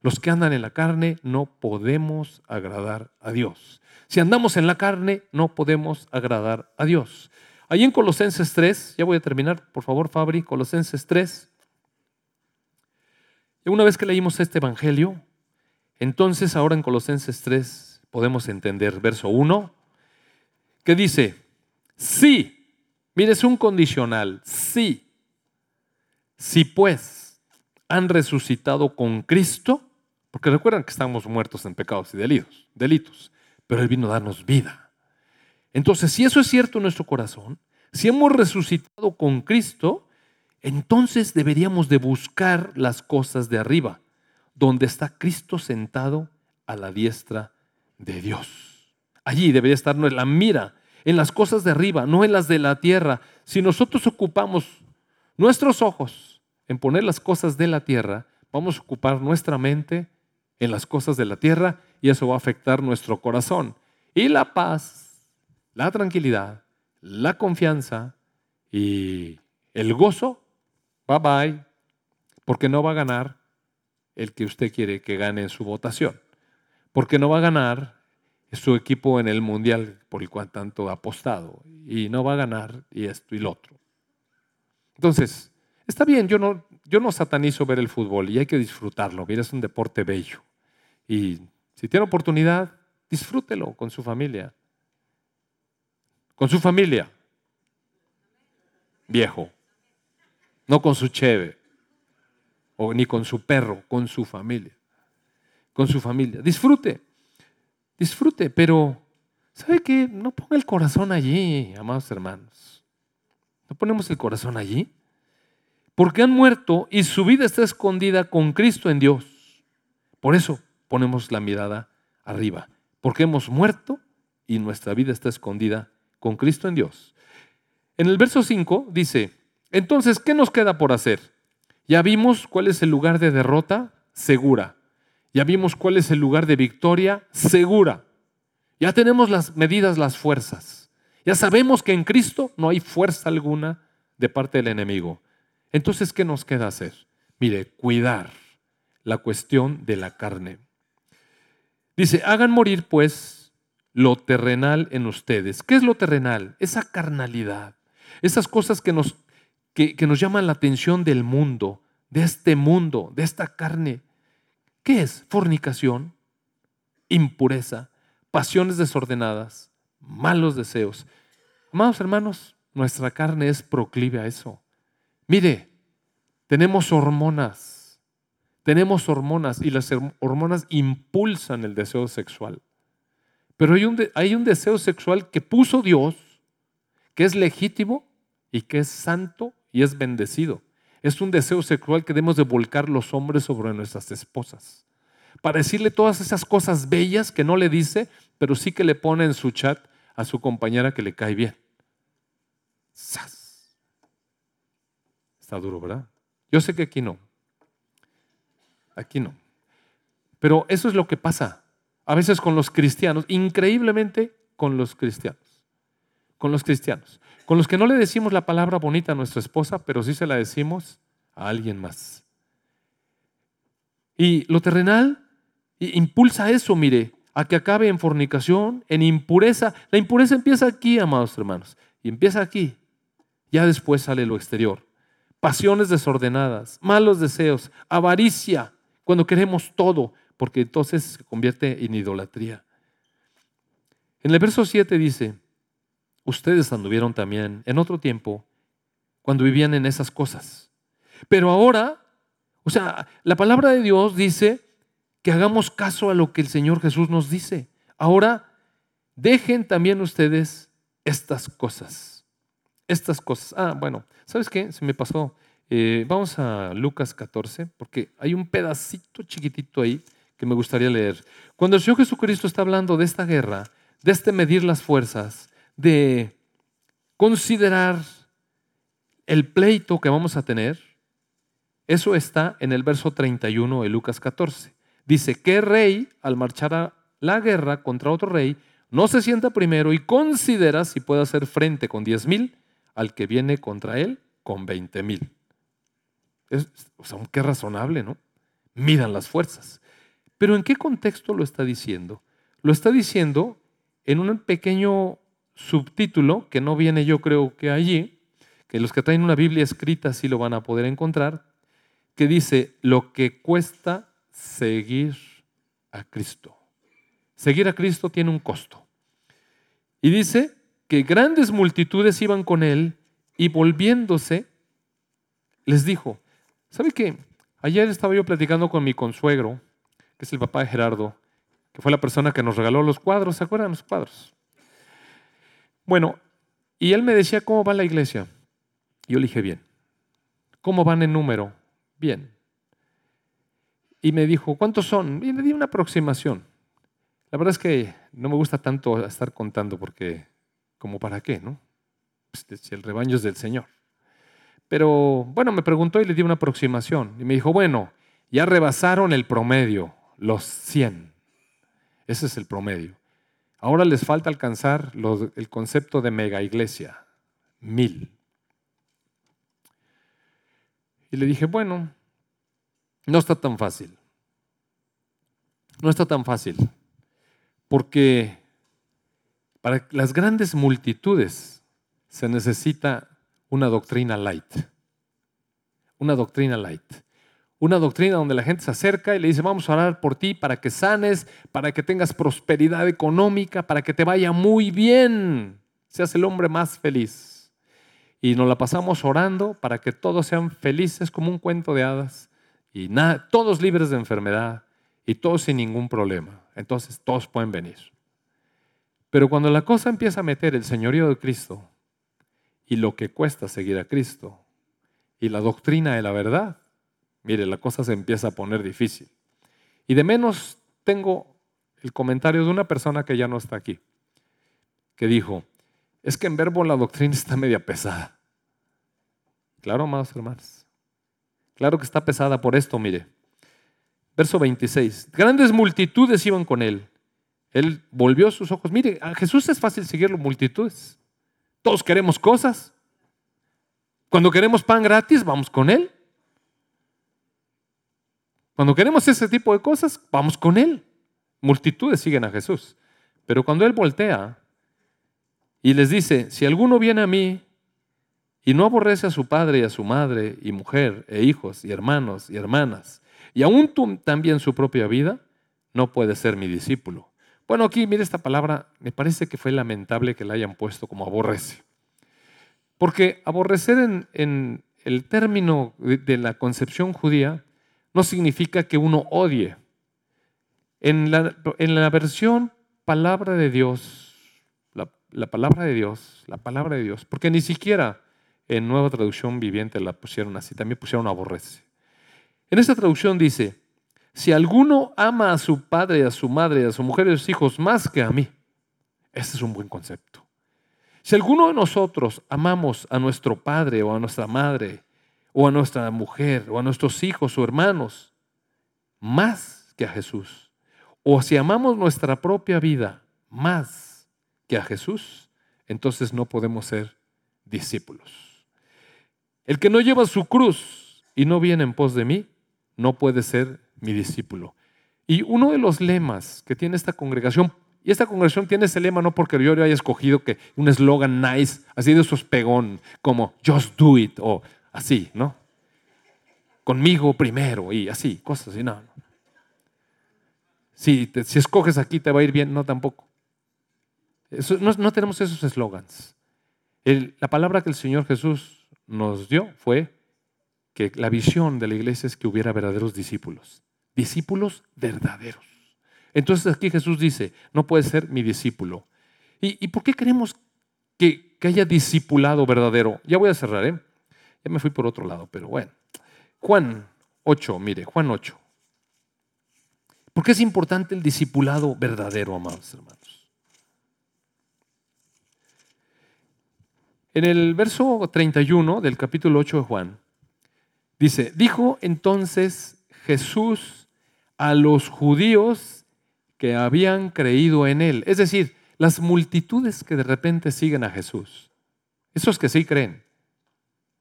Speaker 1: Los que andan en la carne no podemos agradar a Dios. Si andamos en la carne, no podemos agradar a Dios. Ahí en Colosenses 3, ya voy a terminar, por favor, Fabri, Colosenses 3. Y una vez que leímos este Evangelio, entonces ahora en Colosenses 3 podemos entender verso 1, que dice, sí, Mire, es un condicional. Sí. Si pues han resucitado con Cristo, porque recuerdan que estamos muertos en pecados y delitos, delitos, pero Él vino a darnos vida. Entonces, si eso es cierto en nuestro corazón, si hemos resucitado con Cristo, entonces deberíamos de buscar las cosas de arriba, donde está Cristo sentado a la diestra de Dios. Allí debería estar la mira en las cosas de arriba, no en las de la tierra. Si nosotros ocupamos nuestros ojos en poner las cosas de la tierra, vamos a ocupar nuestra mente en las cosas de la tierra y eso va a afectar nuestro corazón. Y la paz, la tranquilidad, la confianza y el gozo, bye bye, porque no va a ganar el que usted quiere que gane en su votación, porque no va a ganar su equipo en el mundial por el cual tanto ha apostado y no va a ganar y esto y lo otro. Entonces, está bien, yo no, yo no satanizo ver el fútbol y hay que disfrutarlo. Mira, es un deporte bello. Y si tiene oportunidad, disfrútelo con su familia. Con su familia. Viejo. No con su cheve. O ni con su perro, con su familia. Con su familia. Disfrute disfrute, pero ¿sabe qué? No ponga el corazón allí, amados hermanos. No ponemos el corazón allí. Porque han muerto y su vida está escondida con Cristo en Dios. Por eso ponemos la mirada arriba. Porque hemos muerto y nuestra vida está escondida con Cristo en Dios. En el verso 5 dice, entonces, ¿qué nos queda por hacer? Ya vimos cuál es el lugar de derrota segura. Ya vimos cuál es el lugar de victoria segura. Ya tenemos las medidas, las fuerzas. Ya sabemos que en Cristo no hay fuerza alguna de parte del enemigo. Entonces, ¿qué nos queda hacer? Mire, cuidar la cuestión de la carne. Dice, hagan morir pues lo terrenal en ustedes. ¿Qué es lo terrenal? Esa carnalidad, esas cosas que nos, que, nos llaman la atención del mundo, de este mundo, de esta carne. ¿Qué es? Fornicación, impureza, pasiones desordenadas, malos deseos. Amados hermanos, nuestra carne es proclive a eso. Mire, tenemos hormonas, tenemos hormonas y las hormonas impulsan el deseo sexual. Pero hay un, hay un deseo sexual que puso Dios, que es legítimo y que es santo y es bendecido. Es un deseo sexual que debemos de volcar los hombres sobre nuestras esposas. para decirle todas esas cosas bellas que no le dice, pero sí que le pone en su chat a su compañera que le cae bien. Está duro, ¿verdad? Yo sé que aquí no. Aquí no. Pero eso es lo que pasa a veces con los cristianos, increíblemente con los cristianos. Con los cristianos. Con los que no le decimos la palabra bonita a nuestra esposa, pero sí se la decimos a alguien más. Y lo terrenal impulsa eso, mire, a que acabe en fornicación, en impureza. La impureza empieza aquí, amados hermanos, y empieza aquí. Ya después sale lo exterior. Pasiones desordenadas, malos deseos, avaricia, cuando queremos todo, porque entonces se convierte en idolatría. En el verso 7 dice, ustedes anduvieron también en otro tiempo cuando vivían en esas cosas. Pero ahora, o sea, la palabra de Dios dice que hagamos caso a lo que el Señor Jesús nos dice. Ahora, dejen también ustedes estas cosas. Estas cosas. Ah, bueno, ¿sabes qué? Se me pasó. Eh, vamos a Lucas 14, porque hay un pedacito chiquitito ahí que me gustaría leer. Cuando el Señor Jesucristo está hablando de esta guerra, de este medir las fuerzas, de considerar el pleito que vamos a tener, eso está en el verso 31 de Lucas 14. Dice, ¿qué rey al marchar a la guerra contra otro rey no se sienta primero y considera si puede hacer frente con 10 mil al que viene contra él con 20 mil? O sea, qué razonable, ¿no? Midan las fuerzas. Pero ¿en qué contexto lo está diciendo? Lo está diciendo en un pequeño subtítulo que no viene yo creo que allí, que los que traen una Biblia escrita sí lo van a poder encontrar, que dice lo que cuesta seguir a Cristo. Seguir a Cristo tiene un costo. Y dice que grandes multitudes iban con él y volviéndose, les dijo, ¿sabe qué? Ayer estaba yo platicando con mi consuegro, que es el papá de Gerardo, que fue la persona que nos regaló los cuadros, ¿se acuerdan los cuadros? Bueno, y él me decía, ¿cómo va la iglesia? Yo le dije, bien. ¿Cómo van en número? Bien y me dijo, ¿cuántos son? Y le di una aproximación. La verdad es que no me gusta tanto estar contando porque, como para qué, ¿no? Pues, el rebaño es del Señor. Pero bueno, me preguntó y le di una aproximación. Y me dijo, bueno, ya rebasaron el promedio, los 100. Ese es el promedio. Ahora les falta alcanzar el concepto de mega iglesia, mil. Y le dije, bueno, no está tan fácil. No está tan fácil. Porque para las grandes multitudes se necesita una doctrina light. Una doctrina light. Una doctrina donde la gente se acerca y le dice, vamos a orar por ti para que sanes, para que tengas prosperidad económica, para que te vaya muy bien, seas el hombre más feliz. Y nos la pasamos orando para que todos sean felices como un cuento de hadas y nada, todos libres de enfermedad y todos sin ningún problema. Entonces todos pueden venir. Pero cuando la cosa empieza a meter el señorío de Cristo y lo que cuesta seguir a Cristo y la doctrina de la verdad, mire, la cosa se empieza a poner difícil. Y de menos tengo el comentario de una persona que ya no está aquí, que dijo, es que en verbo la doctrina está media pesada. Claro, amados hermanos. Claro que está pesada por esto, mire. Verso 26. Grandes multitudes iban con él. Él volvió sus ojos. Mire, a Jesús es fácil seguirlo, multitudes. Todos queremos cosas. Cuando queremos pan gratis, vamos con él. Cuando queremos ese tipo de cosas, vamos con él. Multitudes siguen a Jesús. Pero cuando él voltea y les dice, si alguno viene a mí y no aborrece a su padre y a su madre y mujer e hijos y hermanos y hermanas, y aún también su propia vida, no puede ser mi discípulo. Bueno, aquí mire esta palabra, me parece que fue lamentable que la hayan puesto como aborrece. Porque aborrecer en, el término de, la concepción judía no significa que uno odie. En la, en la versión palabra de Dios, la palabra de Dios, la palabra de Dios, porque ni siquiera en nueva traducción viviente la pusieron así, también pusieron aborrece. En esta traducción dice, si alguno ama a su padre, a su madre, a su mujer y a sus hijos más que a mí, ese es un buen concepto. Si alguno de nosotros amamos a nuestro padre o a nuestra madre o a nuestra mujer o a nuestros hijos o hermanos más que a Jesús, o si amamos nuestra propia vida más que a Jesús, entonces no podemos ser discípulos. El que no lleva su cruz y no viene en pos de mí, no puede ser mi discípulo. Y uno de los lemas que tiene esta congregación, y esta congregación tiene ese lema no porque yo lo haya escogido que un eslogan nice, así de esos pegón, como just do it o así, ¿no? Conmigo primero y así, cosas así, no. Si, si escoges aquí te va a ir bien, no tampoco. no, no, tenemos esos eslogans. La palabra que el Señor Jesús nos dio fue que la visión de la iglesia es que hubiera verdaderos discípulos. Discípulos verdaderos. Entonces aquí Jesús dice, no puede ser mi discípulo. ¿Y, por qué queremos que, que, haya discipulado verdadero? Ya voy a cerrar, ¿eh? Ya me fui por otro lado, pero bueno. Juan 8, mire, Juan 8. ¿Por qué es importante el discipulado verdadero, amados hermanos? En el verso 31 del capítulo 8 de Juan, dice, dijo entonces Jesús a los judíos que habían creído en él, es decir, las multitudes que de repente siguen a Jesús, esos que sí creen,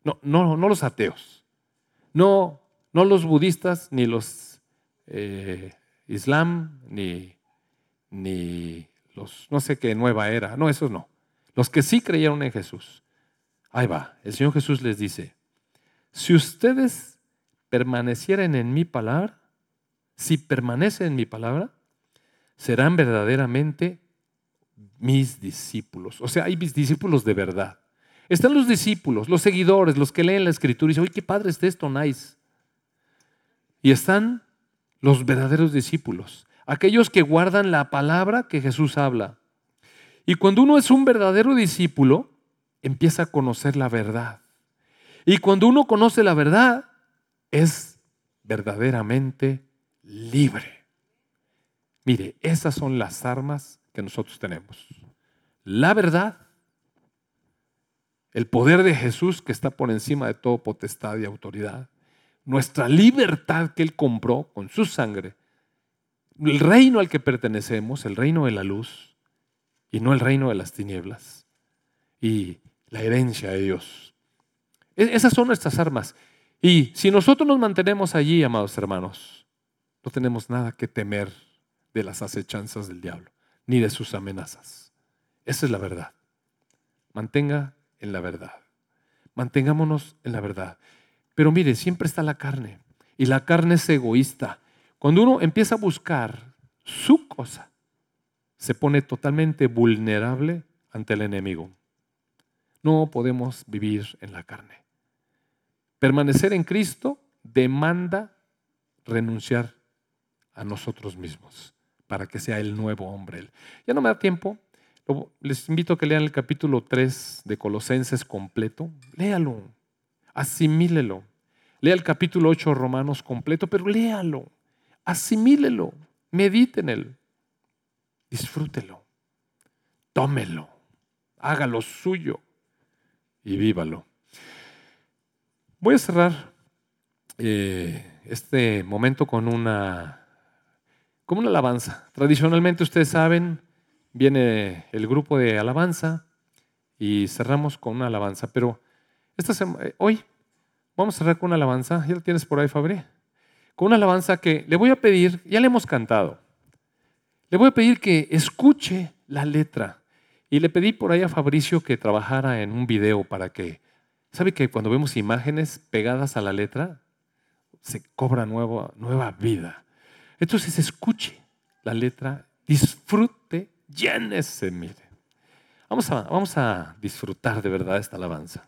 Speaker 1: no, no, no los ateos, no, no los budistas ni los eh, Islam, ni, ni los, no sé qué nueva era, no, esos no. Los que sí creyeron en Jesús. Ahí va, el Señor Jesús les dice, si ustedes permanecieran en mi palabra, si permanecen en mi palabra, serán verdaderamente mis discípulos. O sea, hay mis discípulos de verdad. Están los discípulos, los seguidores, los que leen la escritura y dicen, oye, qué padre está esto, nice. Y están los verdaderos discípulos, aquellos que guardan la palabra que Jesús habla. Y cuando uno es un verdadero discípulo, empieza a conocer la verdad. Y cuando uno conoce la verdad, es verdaderamente libre. Mire, esas son las armas que nosotros tenemos. La verdad, el poder de Jesús que está por encima de todo potestad y autoridad, nuestra libertad que Él compró con su sangre, el reino al que pertenecemos, el reino de la luz, y no el reino de las tinieblas, y la herencia de Dios. E-, esas son nuestras armas. Y si nosotros nos mantenemos allí, amados hermanos, no tenemos nada que temer de las acechanzas del diablo, ni de sus amenazas. Esa es la verdad. Mantenga en la verdad. Mantengámonos en la verdad. Pero mire, siempre está la carne. Y la carne es egoísta. Cuando uno empieza a buscar su cosa, se pone totalmente vulnerable ante el enemigo. No podemos vivir en la carne. Permanecer en Cristo demanda renunciar a nosotros mismos para que sea el nuevo hombre. Ya no me da tiempo. Les invito a que lean el capítulo 3 de Colosenses completo. Léalo, asimílelo. Lea el capítulo 8 de Romanos completo, pero léalo, asimílelo, medite en él, disfrútelo, tómelo, hágalo suyo y vívalo. Voy a cerrar eh, este momento con una, con una alabanza. Tradicionalmente, ustedes saben, viene el grupo de alabanza y cerramos con una alabanza, pero esta eh, hoy vamos a cerrar con una alabanza. ¿Ya la tienes por ahí, Fabri? Con una alabanza que le voy a pedir, ya le hemos cantado, le voy a pedir que escuche la letra. Y le pedí por ahí a Fabricio que trabajara en un video para que, ¿sabe que cuando vemos imágenes pegadas a la letra, se cobra nueva vida? Entonces escuche la letra, disfrute, llénese, mire. Vamos a, vamos a disfrutar de verdad esta alabanza.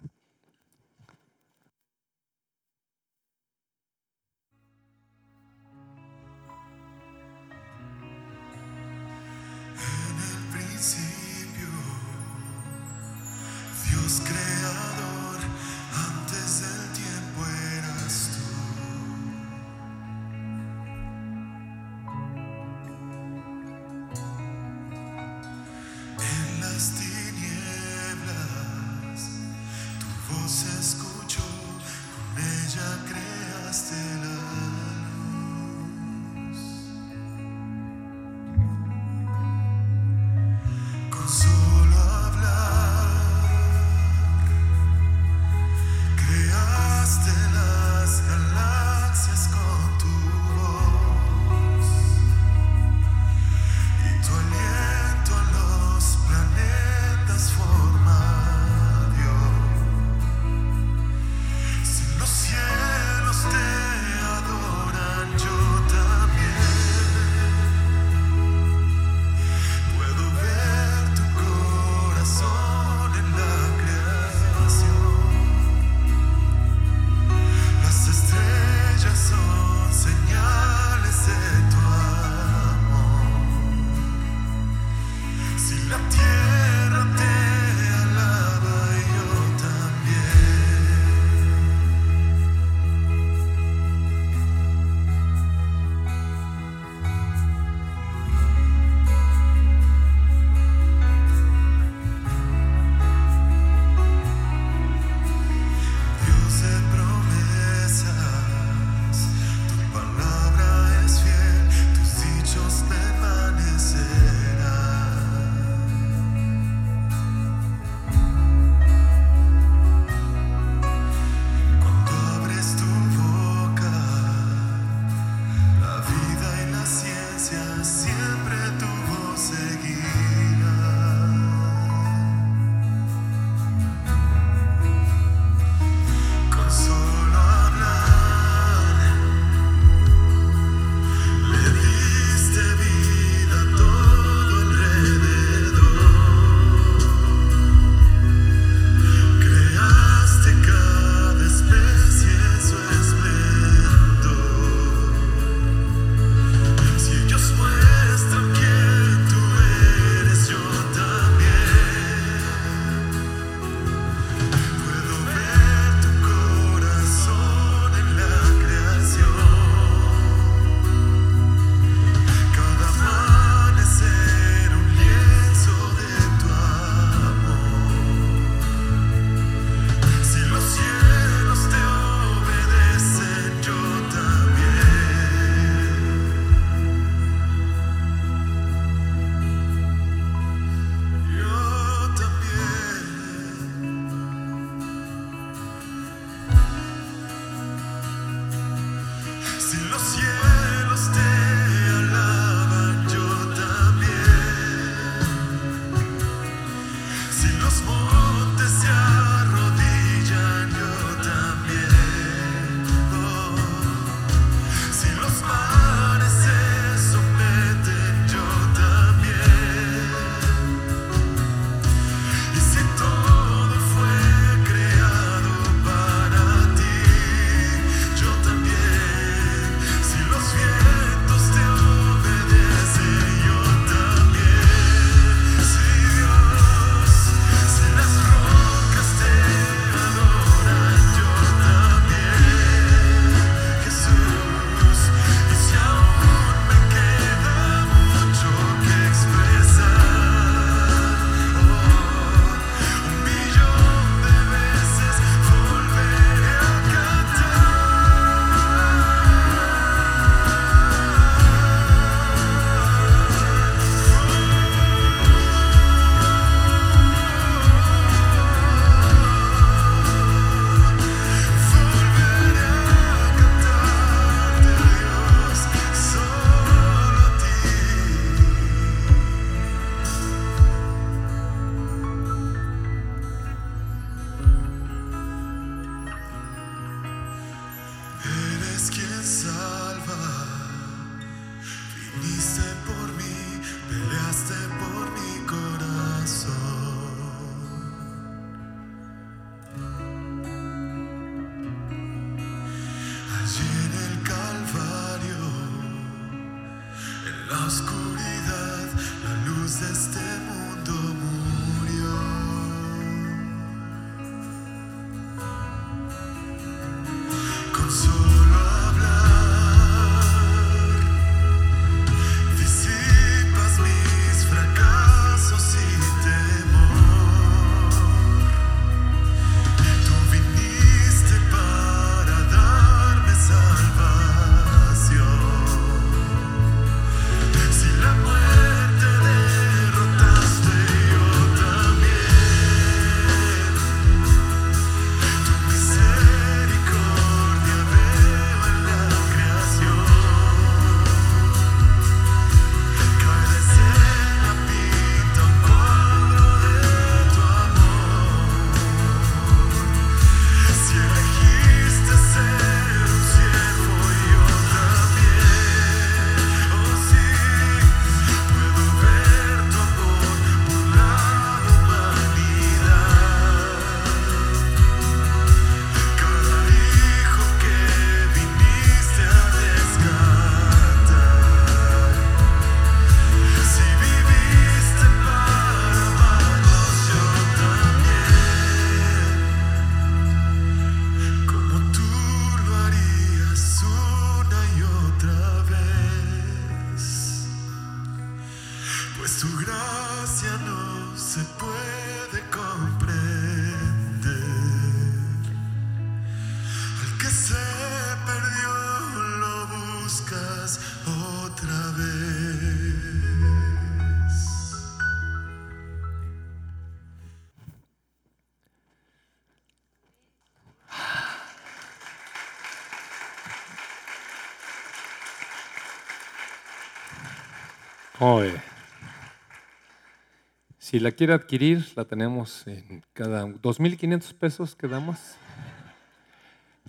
Speaker 1: Si la quiere adquirir, la tenemos en cada 2.500 pesos que damos.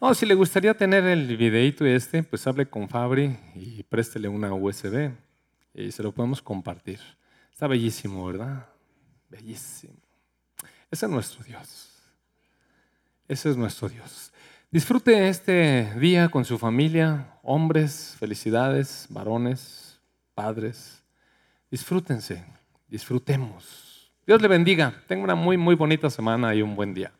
Speaker 1: No, si le gustaría tener el videíto este, pues hable con Fabri y préstele una USB y se lo podemos compartir. Está bellísimo, ¿verdad? Bellísimo. Ese es nuestro Dios. Ese es nuestro Dios. Disfrute este día con su familia, hombres, felicidades, varones, padres. Disfrútense, disfrutemos. Dios le bendiga. Tenga una muy, muy bonita semana y un buen día.